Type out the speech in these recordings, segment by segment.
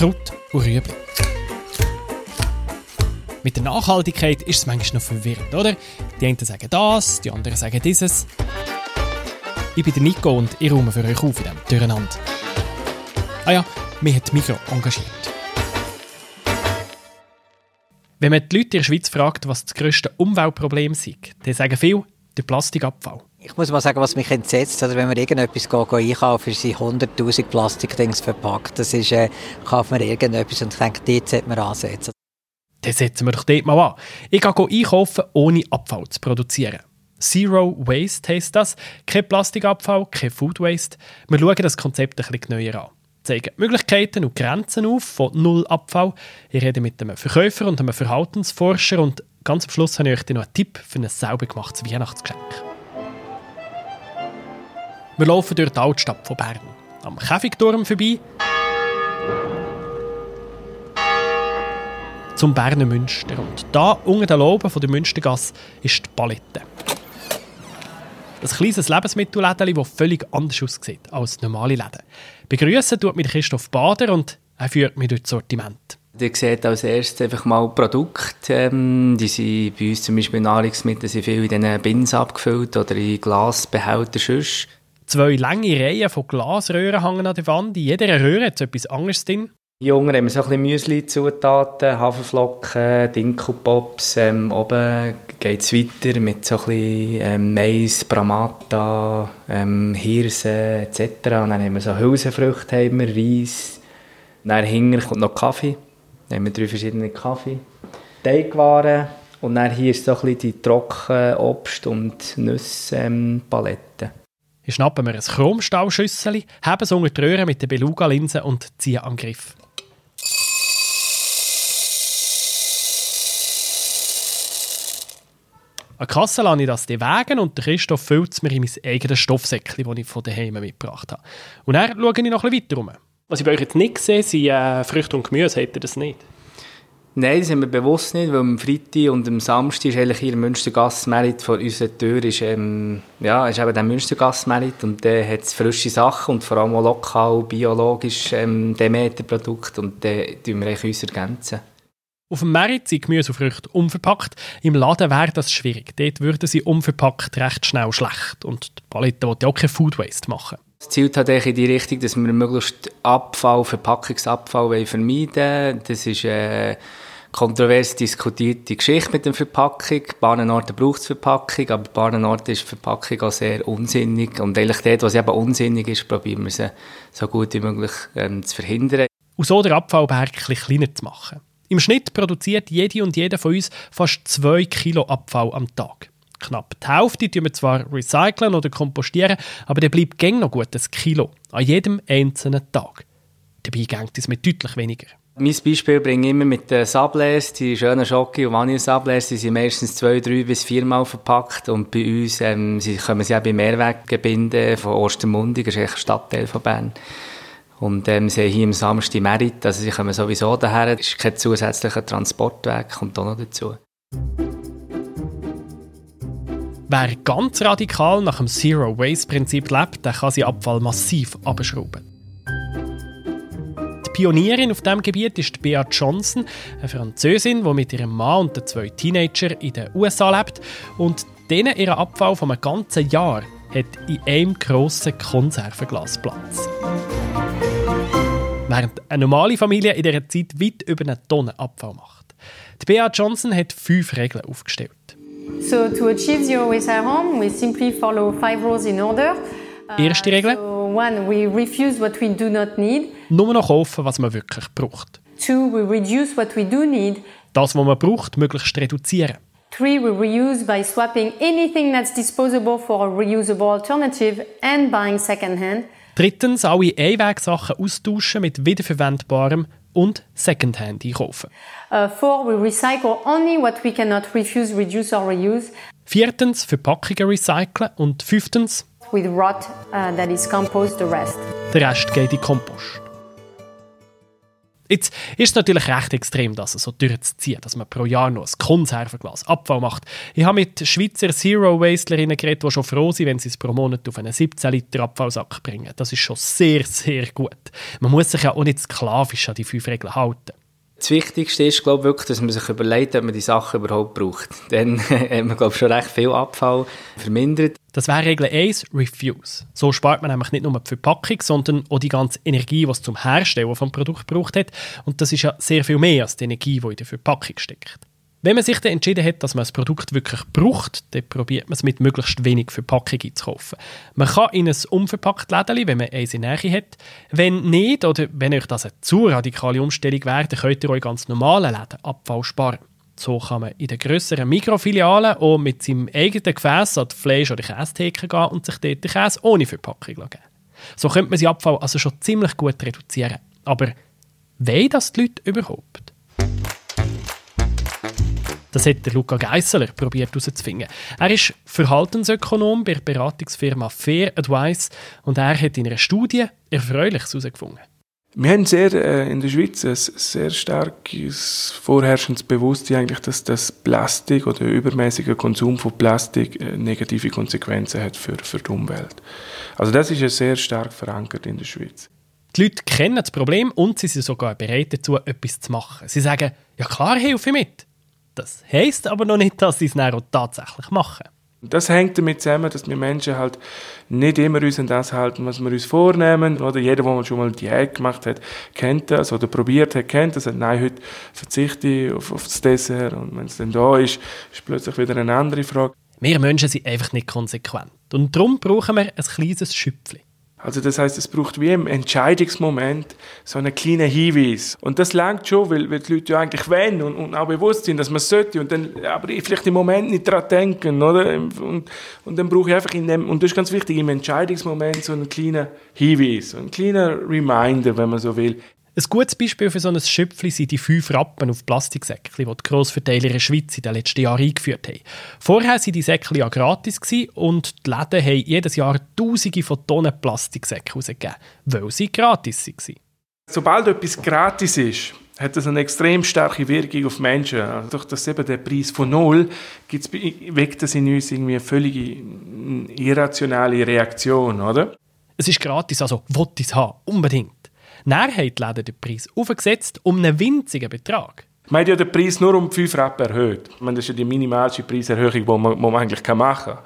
Kraut und Rüebli. Mit der Nachhaltigkeit ist es manchmal noch verwirrend, oder? Die einen sagen das, die anderen sagen dieses. Ich bin der Nico und ich räume für euch auf in diesem Durcheinander. Ah ja, mich hat Mikro engagiert. Wenn man die Leute in der Schweiz fragt, was das grösste Umweltproblem ist, dann sagen viele, der Plastikabfall. Ich muss mal sagen, was mich entsetzt, oder wenn wir irgendetwas einkaufen, sind 100'000 Plastikdings verpackt. Das ist, äh, kauft man irgendetwas und ich denke, dort sollte man ansetzen. Dann setzen wir doch dort mal an. Ich gehe einkaufen, ohne Abfall zu produzieren. Zero Waste heisst das. Kein Plastikabfall, kein Food Waste. Wir schauen das Konzept ein bisschen neuer an. Zeigen Möglichkeiten und Grenzen auf von Null Abfall. Ich rede mit einem Verkäufer und einem Verhaltensforscher und ganz am Schluss habe ich euch noch einen Tipp für ein sauber gemachtes Weihnachtsgeschenk. Wir laufen durch die Altstadt von Bern. Am Käfigturm vorbei. Zum Berner Münster. Und da, unter den von der Münstergasse, ist die Palette. Ein kleines Lebensmittelläden, das völlig anders aussieht als normale Läden. Begrüßen tut mich Christoph Bader und er führt mich durch das Sortiment. Ihr seht als erstes einfach mal Produkte. Ähm, die sind bei uns zum Beispiel Nahrungsmittel sind viel in diesen Bins abgefüllt oder in Glasbehälter sonst. Zwei lange Reihen von Glasröhren hängen an der Wand. In jeder Röhre hat etwas anderes drin. Jungen haben so ein bisschen Müsli-Zutaten, Haferflocken, Dinkelpops. Ähm, oben geht es weiter mit so ein bisschen ähm, Mais, Bramata, ähm, Hirse etc. Und dann haben wir so Hülsenfrüchte, haben wir, Reis. Dann hinten kommt noch Kaffee. Dann haben wir drei verschiedene Kaffee. Teigwaren. Und dann hier ist so ein bisschen die trockene Obst- und Nusspalette. Ich schnappe mir ein Chromstahlschüssel, habe es unter die Röhre mit der Beluga-Linse und ziehe an Griff. An der Kasse lasse ich das die Wagen und der Christoph füllt es mir in mein eigenes Stoffsäckchen, das ich von daheim mitgebracht habe. Und dann schaue ich noch ein bisschen weiter rum. Was ich bei euch jetzt nicht sehe, sind äh, Früchte und Gemüse. Habt ihr das nicht? Nein, das haben wir bewusst nicht, weil am Freitag und am Samstag ist eigentlich hier Münstergasse-Merit vor unserer Tür ist, ähm, ja, ist eben der Münstergasse-Merit und der hat frische Sachen und vor allem auch lokal, biologisch ähm, Demeter-Produkte und den tun wir eigentlich uns ergänzen. Auf dem Merit sind Gemüse und Früchte unverpackt. Im Laden wäre das schwierig. Dort würden sie unverpackt recht schnell schlecht. Und die Palette will ja auch kein Food Waste machen. Das zielt halt in die Richtung, dass wir möglichst Abfall, Verpackungsabfall vermeiden wollen. Das ist eine kontrovers diskutierte Geschichte mit der Verpackung. Orten braucht es Verpackung, aber Orten ist Verpackung auch sehr unsinnig. Und eigentlich dort, was eben unsinnig ist, probieren wir sie so gut wie möglich ähm, zu verhindern. Und so den Abfallberg kleiner zu machen. Im Schnitt produziert jede und jeder von uns fast 2 Kilo Abfall am Tag. Knapp die Hälfte tun wir zwar recyceln oder kompostieren, aber der bleibt gäng noch gut ein Kilo an jedem einzelnen Tag. Dabei geht es mit deutlich weniger. Mein Beispiel bringe ich immer mit den Sablés. Die schönen Schocke- und Vanille-Sablés die sind meistens zwei, drei bis viermal verpackt. Und bei uns ähm, sie kommen sie auch bei Mehrweggebinden von Ostermundig, das ist ein Stadtteil von Bern. Und ähm, sie haben hier am Samstag Merit, also sie kommen sowieso daher. Es ist kein zusätzlicher Transportweg, kommt auch noch dazu. Wer ganz radikal nach dem Zero-Waste-Prinzip lebt, der kann seinen Abfall massiv abschrauben. Die Pionierin auf diesem Gebiet ist Bea Johnson, eine Französin, die mit ihrem Mann und den zwei Teenagern in den USA lebt und denen ihren Abfall von einem ganzen Jahr hat in einem grossen Konservenglas Platz. Während eine normale Familie in dieser Zeit weit über eine Tonne Abfall macht. Die Bea Johnson hat fünf Regeln aufgestellt. So to achieve zero waste at home, we simply follow five rules in order. Erste Regel. One, we refuse what we do not need. Nur noch kaufen, was man wirklich braucht. Two, we reduce what we do need. Das, was man braucht, möglichst reduzieren. Three, we reuse by swapping anything that's disposable for a reusable alternative and buying secondhand. Drittens, alle Einwegsachen austauschen mit wiederverwendbarem und Secondhand einkaufen. Uh, four, we recycle only what we cannot refuse, reduce or reuse. Viertens, Verpackungen recyceln. Und fünftens, With rot uh, that is compost the rest. der Rest geht in Kompost. Jetzt ist es natürlich recht extrem, das so durchzuziehen, dass man pro Jahr noch ein Konservenglas Abfall macht. Ich habe mit Schweizer Zero-Wastelerinnen geredet, die schon froh sind, wenn sie es pro Monat auf einen 17 Liter Abfallsack bringen. Das ist schon sehr, sehr gut. Man muss sich ja auch nicht sklavisch an die fünf Regeln halten. Das Wichtigste ist, glaube ich, wirklich, dass man sich überlegt, ob man die Sachen überhaupt braucht. Dann hat man, glaube ich, schon recht viel Abfall vermindert. Das wäre Regel 1, Refuse. So spart man nämlich nicht nur die Verpackung, sondern auch die ganze Energie, die es zum Herstellen vom Produkt braucht hat. Und das ist ja sehr viel mehr als die Energie, die in der Verpackung steckt. Wenn man sich dann entschieden hat, dass man das Produkt wirklich braucht, dann probiert man es mit möglichst wenig Verpackung einzukaufen. Man kann in ein unverpacktes Läden, wenn man eins in Nähe hat. Wenn nicht, oder wenn euch das eine zu radikale Umstellung wäre, dann könnt ihr euch ganz normale Läden Abfall sparen. So kann man in den grösseren Mikrofilialen auch mit seinem eigenen Gefäß an die Fleisch- oder Käsetheke gehen und sich dort den Käse ohne Verpackung geben. So könnte man seinen Abfall also schon ziemlich gut reduzieren. Aber wollen das die Leute überhaupt? Das hat der Luca Geisseler probiert herauszufinden. Er ist Verhaltensökonom bei der Beratungsfirma Fair Advice und er hat in einer Studie Erfreuliches herausgefunden. Wir haben sehr, äh, in der Schweiz ein sehr starkes vorherrschendes Bewusstsein, eigentlich, dass das Plastik oder der übermäßige Konsum von Plastik äh, negative Konsequenzen hat für, für die Umwelt. Also das ist ja sehr stark verankert in der Schweiz. Die Leute kennen das Problem und sie sind sogar bereit dazu, etwas zu machen. Sie sagen, ja klar, helfe mit. Das heisst aber noch nicht, dass sie es dann auch tatsächlich machen. Das hängt damit zusammen, dass wir Menschen halt nicht immer uns an das halten, was wir uns vornehmen. Oder jeder, der schon mal Diät gemacht hat, kennt das oder probiert hat, kennt das. Nein, heute verzichte ich auf, auf das Dessert und wenn es dann da ist, ist plötzlich wieder eine andere Frage. Wir Menschen sind einfach nicht konsequent. Und darum brauchen wir ein kleines Schüpfchen. Also das heißt, es braucht wie im Entscheidungsmoment so einen kleinen Hinweis. Und das langt schon, weil, weil die Leute ja eigentlich wollen und, und auch bewusst sind, dass man es sollte. Und dann, aber vielleicht im Moment nicht daran denken, oder? Und, und dann brauche ich einfach in dem, und das ist ganz wichtig, im Entscheidungsmoment so einen kleinen Hinweis, so einen kleinen Reminder, wenn man so will. Ein gutes Beispiel für so ein Schöpfchen sind die fünf Rappen auf Plastiksäckchen, die die Grossverteiler in der Schweiz in den letzten Jahren eingeführt haben. Vorher waren die Säckchen ja gratis und die Läden haben jedes Jahr Tausende von Tonnen Plastiksäcke rausgegeben, weil sie gratis waren. Sobald etwas gratis ist, hat das eine extrem starke Wirkung auf Menschen. Also durch das eben der Preis von null gibt's, weckt das in uns irgendwie eine völlige irrationale Reaktion, oder? Es ist gratis, also wollte ich es haben, unbedingt. Nachher haben die Läden den Preis aufgesetzt um einen winzigen Betrag. Man hat ja den Preis nur um 5 Rappen erhöht. Ich meine, das ist ja die minimalste Preiserhöhung, die man, die man eigentlich machen kann.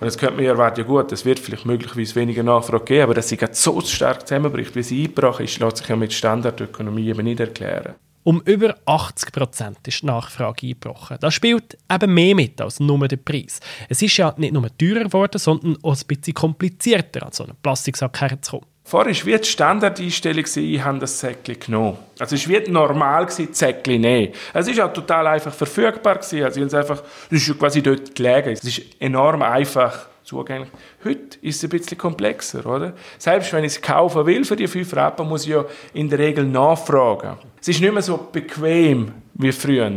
Und jetzt könnte man ja erwarten, ja gut, es wird vielleicht möglicherweise weniger Nachfrage geben, aber dass sie so stark zusammenbricht, wie sie eingebrochen ist, lässt sich ja mit Standardökonomie eben nicht erklären. Um über 80 Prozent ist die Nachfrage eingebrochen. Das spielt eben mehr mit als nur der Preis. Es ist ja nicht nur teurer geworden, sondern auch ein bisschen komplizierter, an so einen Plastiksack herzukommen. Vorher war die Standardeinstellung, ich habe das Säckchen genommen. Also es war normal, das Säckchen nehmen. Es war auch total einfach verfügbar. Also es einfach, das ist quasi dort gelegen. Es ist enorm einfach zugänglich. Heute ist es ein bisschen komplexer, oder? Selbst wenn ich es kaufen will für die 5 Rappen, muss ich ja in der Regel nachfragen. Es ist nicht mehr so bequem wie früher.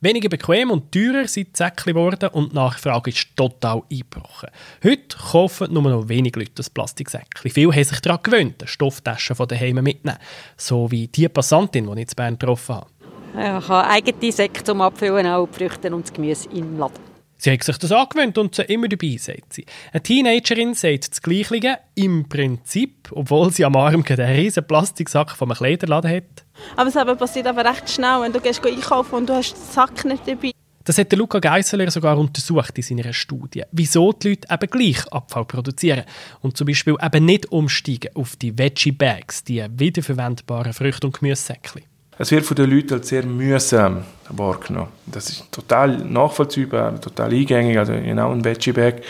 Weniger bequem und teurer sind die Säckchen geworden und die Nachfrage ist total eingebrochen. Heute kaufen nur noch wenig Leute das Plastiksäckchen. Viele haben sich daran gewöhnt, eine Stofftasche von daheim mitzunehmen. So wie die Passantin, die ich in Bern getroffen habe. Ich habe eigene Säcke zum Abfüllen, auch Früchte und Gemüse im Laden. Sie hat sich das angewöhnt und sie immer dabei, sagt sie. Eine Teenagerin sagt das Gleiche im Prinzip, obwohl sie am Arm einen riesen Plastiksack von einem Kleiderladen hat. Aber es passiert aber recht schnell, wenn du gehst einkaufen und du hast den Sack nicht dabei. Das hat Luca Geisseler sogar untersucht in seiner Studie, wieso die Leute eben gleich Abfall produzieren und zum Beispiel eben nicht umsteigen auf die Veggie Bags, die wiederverwendbaren Früchte- und Gemüsesäckchen. Es wird von den Leuten als sehr mühsam wahrgenommen. Das ist total nachvollziehbar, total eingängig. Also genau ein Veggie-Bag.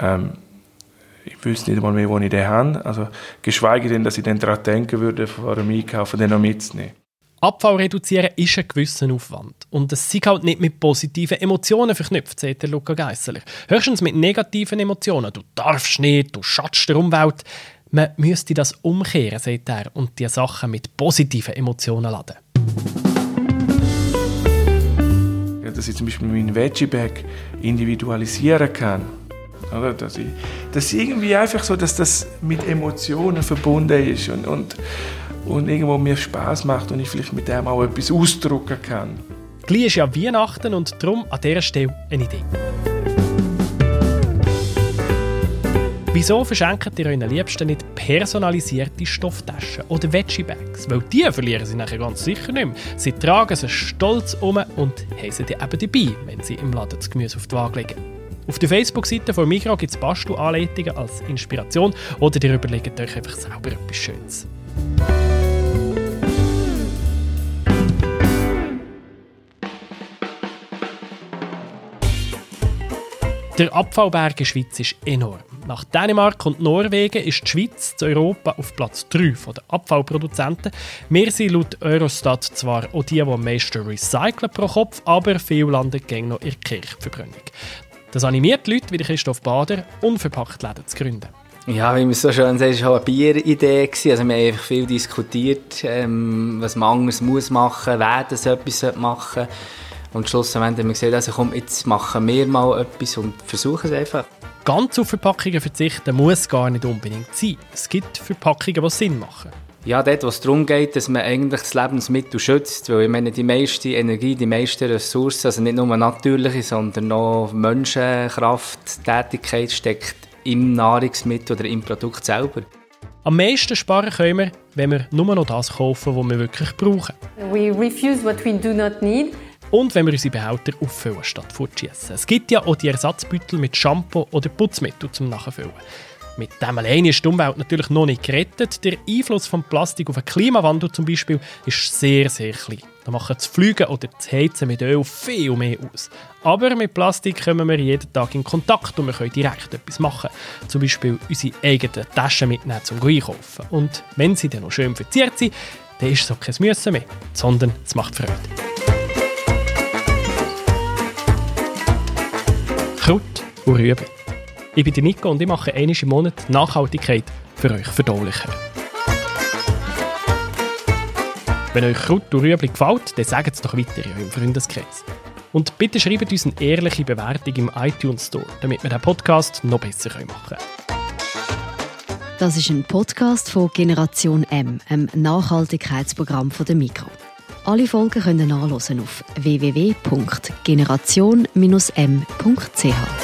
Ähm, ich wüsste nicht einmal mehr, wo ich den habe. Also, geschweige denn, dass ich dann daran denken würde, vor dem Einkaufen den noch mitzunehmen. Abfall reduzieren ist ein gewisser Aufwand. Und es sind halt nicht mit positiven Emotionen verknüpft, sagt der Luca Geisseler. Höchstens mit negativen Emotionen. Du darfst nicht, du schatzt der Umwelt. Man müsste das umkehren, sagt er, und die Sachen mit positiven Emotionen laden. Ja, dass ich zum Beispiel meinen Veggie-Bag individualisieren kann. Oder? Dass, ich, dass irgendwie einfach so, dass das mit Emotionen verbunden ist. Und, und, und irgendwo mir Spaß macht und ich vielleicht mit dem auch etwas ausdrucken kann. Gleich ist ja Weihnachten und darum an dieser Stelle eine Idee. Wieso verschenkt ihr euren Liebsten nicht personalisierte Stofftaschen oder Veggie-Bags? Weil die verlieren sie nachher ganz sicher nicht mehr. Sie tragen sie stolz um und haben sie eben dabei, wenn sie im Laden das Gemüse auf die Waage legen. Auf der Facebook-Seite von Migros gibt es Bastelanleitungen als Inspiration oder ihr überlegt euch einfach selber etwas Schönes. Der Abfallberg in der Schweiz ist enorm. Nach Dänemark und Norwegen ist die Schweiz zu Europa auf Platz 3 der Abfallproduzenten. Wir sind laut Eurostat zwar auch die, die am meisten recyceln pro Kopf, aber viel landen gehen noch in der Kirchverbrennung. Das animiert Leute wie Christoph Bader, unverpackt Läden zu gründen. Ja, wie man so schön sagt, war auch eine Bieridee. Also wir haben einfach viel diskutiert, ähm, was man anders muss machen wer das etwas machen sollte. Und schlussendlich haben wir gesagt, also komm, jetzt machen wir mal etwas und versuchen es einfach. Ganz auf Verpackungen verzichten muss gar nicht unbedingt sein. Es gibt Verpackungen, die Sinn machen. Ja, dort, wo es darum geht, dass man eigentlich das Lebensmittel schützt, weil ich meine, die meiste Energie, die meisten Ressourcen, also nicht nur natürliche, sondern auch Menschenkraft, Tätigkeit steckt im Nahrungsmittel oder im Produkt selber. Am meisten sparen können wir, wenn wir nur noch das kaufen, was wir wirklich brauchen. We refuse what we do not need. Und wenn wir unsere Behälter auffüllen statt fortschießen. Es gibt ja auch die Ersatzbüttel mit Shampoo oder Putzmittel zum Nachfüllen. Mit dem alleine ist die Umwelt natürlich noch nicht gerettet. Der Einfluss von Plastik auf den Klimawandel zum Beispiel ist sehr, sehr klein. Da machen das Fliegen oder das Heizen mit Öl viel mehr aus. Aber mit Plastik kommen wir jeden Tag in Kontakt und wir können direkt etwas machen. Zum Beispiel unsere eigenen Taschen mitnehmen zum Einkaufen. Und wenn sie dann noch schön verziert sind, dann ist es auch kein Müssen mehr, sondern es macht Freude. Kraut und Rüben. Ich bin Nico und ich mache einmal im Monat Nachhaltigkeit für euch verdaulicher. Wenn euch Kraut und Rüebli gefällt, dann sagt es doch weiter in eurem Freundeskreis. Und bitte schreibt uns eine ehrliche Bewertung im iTunes Store, damit wir den Podcast noch besser machen können. Das ist ein Podcast von Generation M, einem Nachhaltigkeitsprogramm von der Mikro. Alle Folgen können nachlesen auf www.generation-m.ch.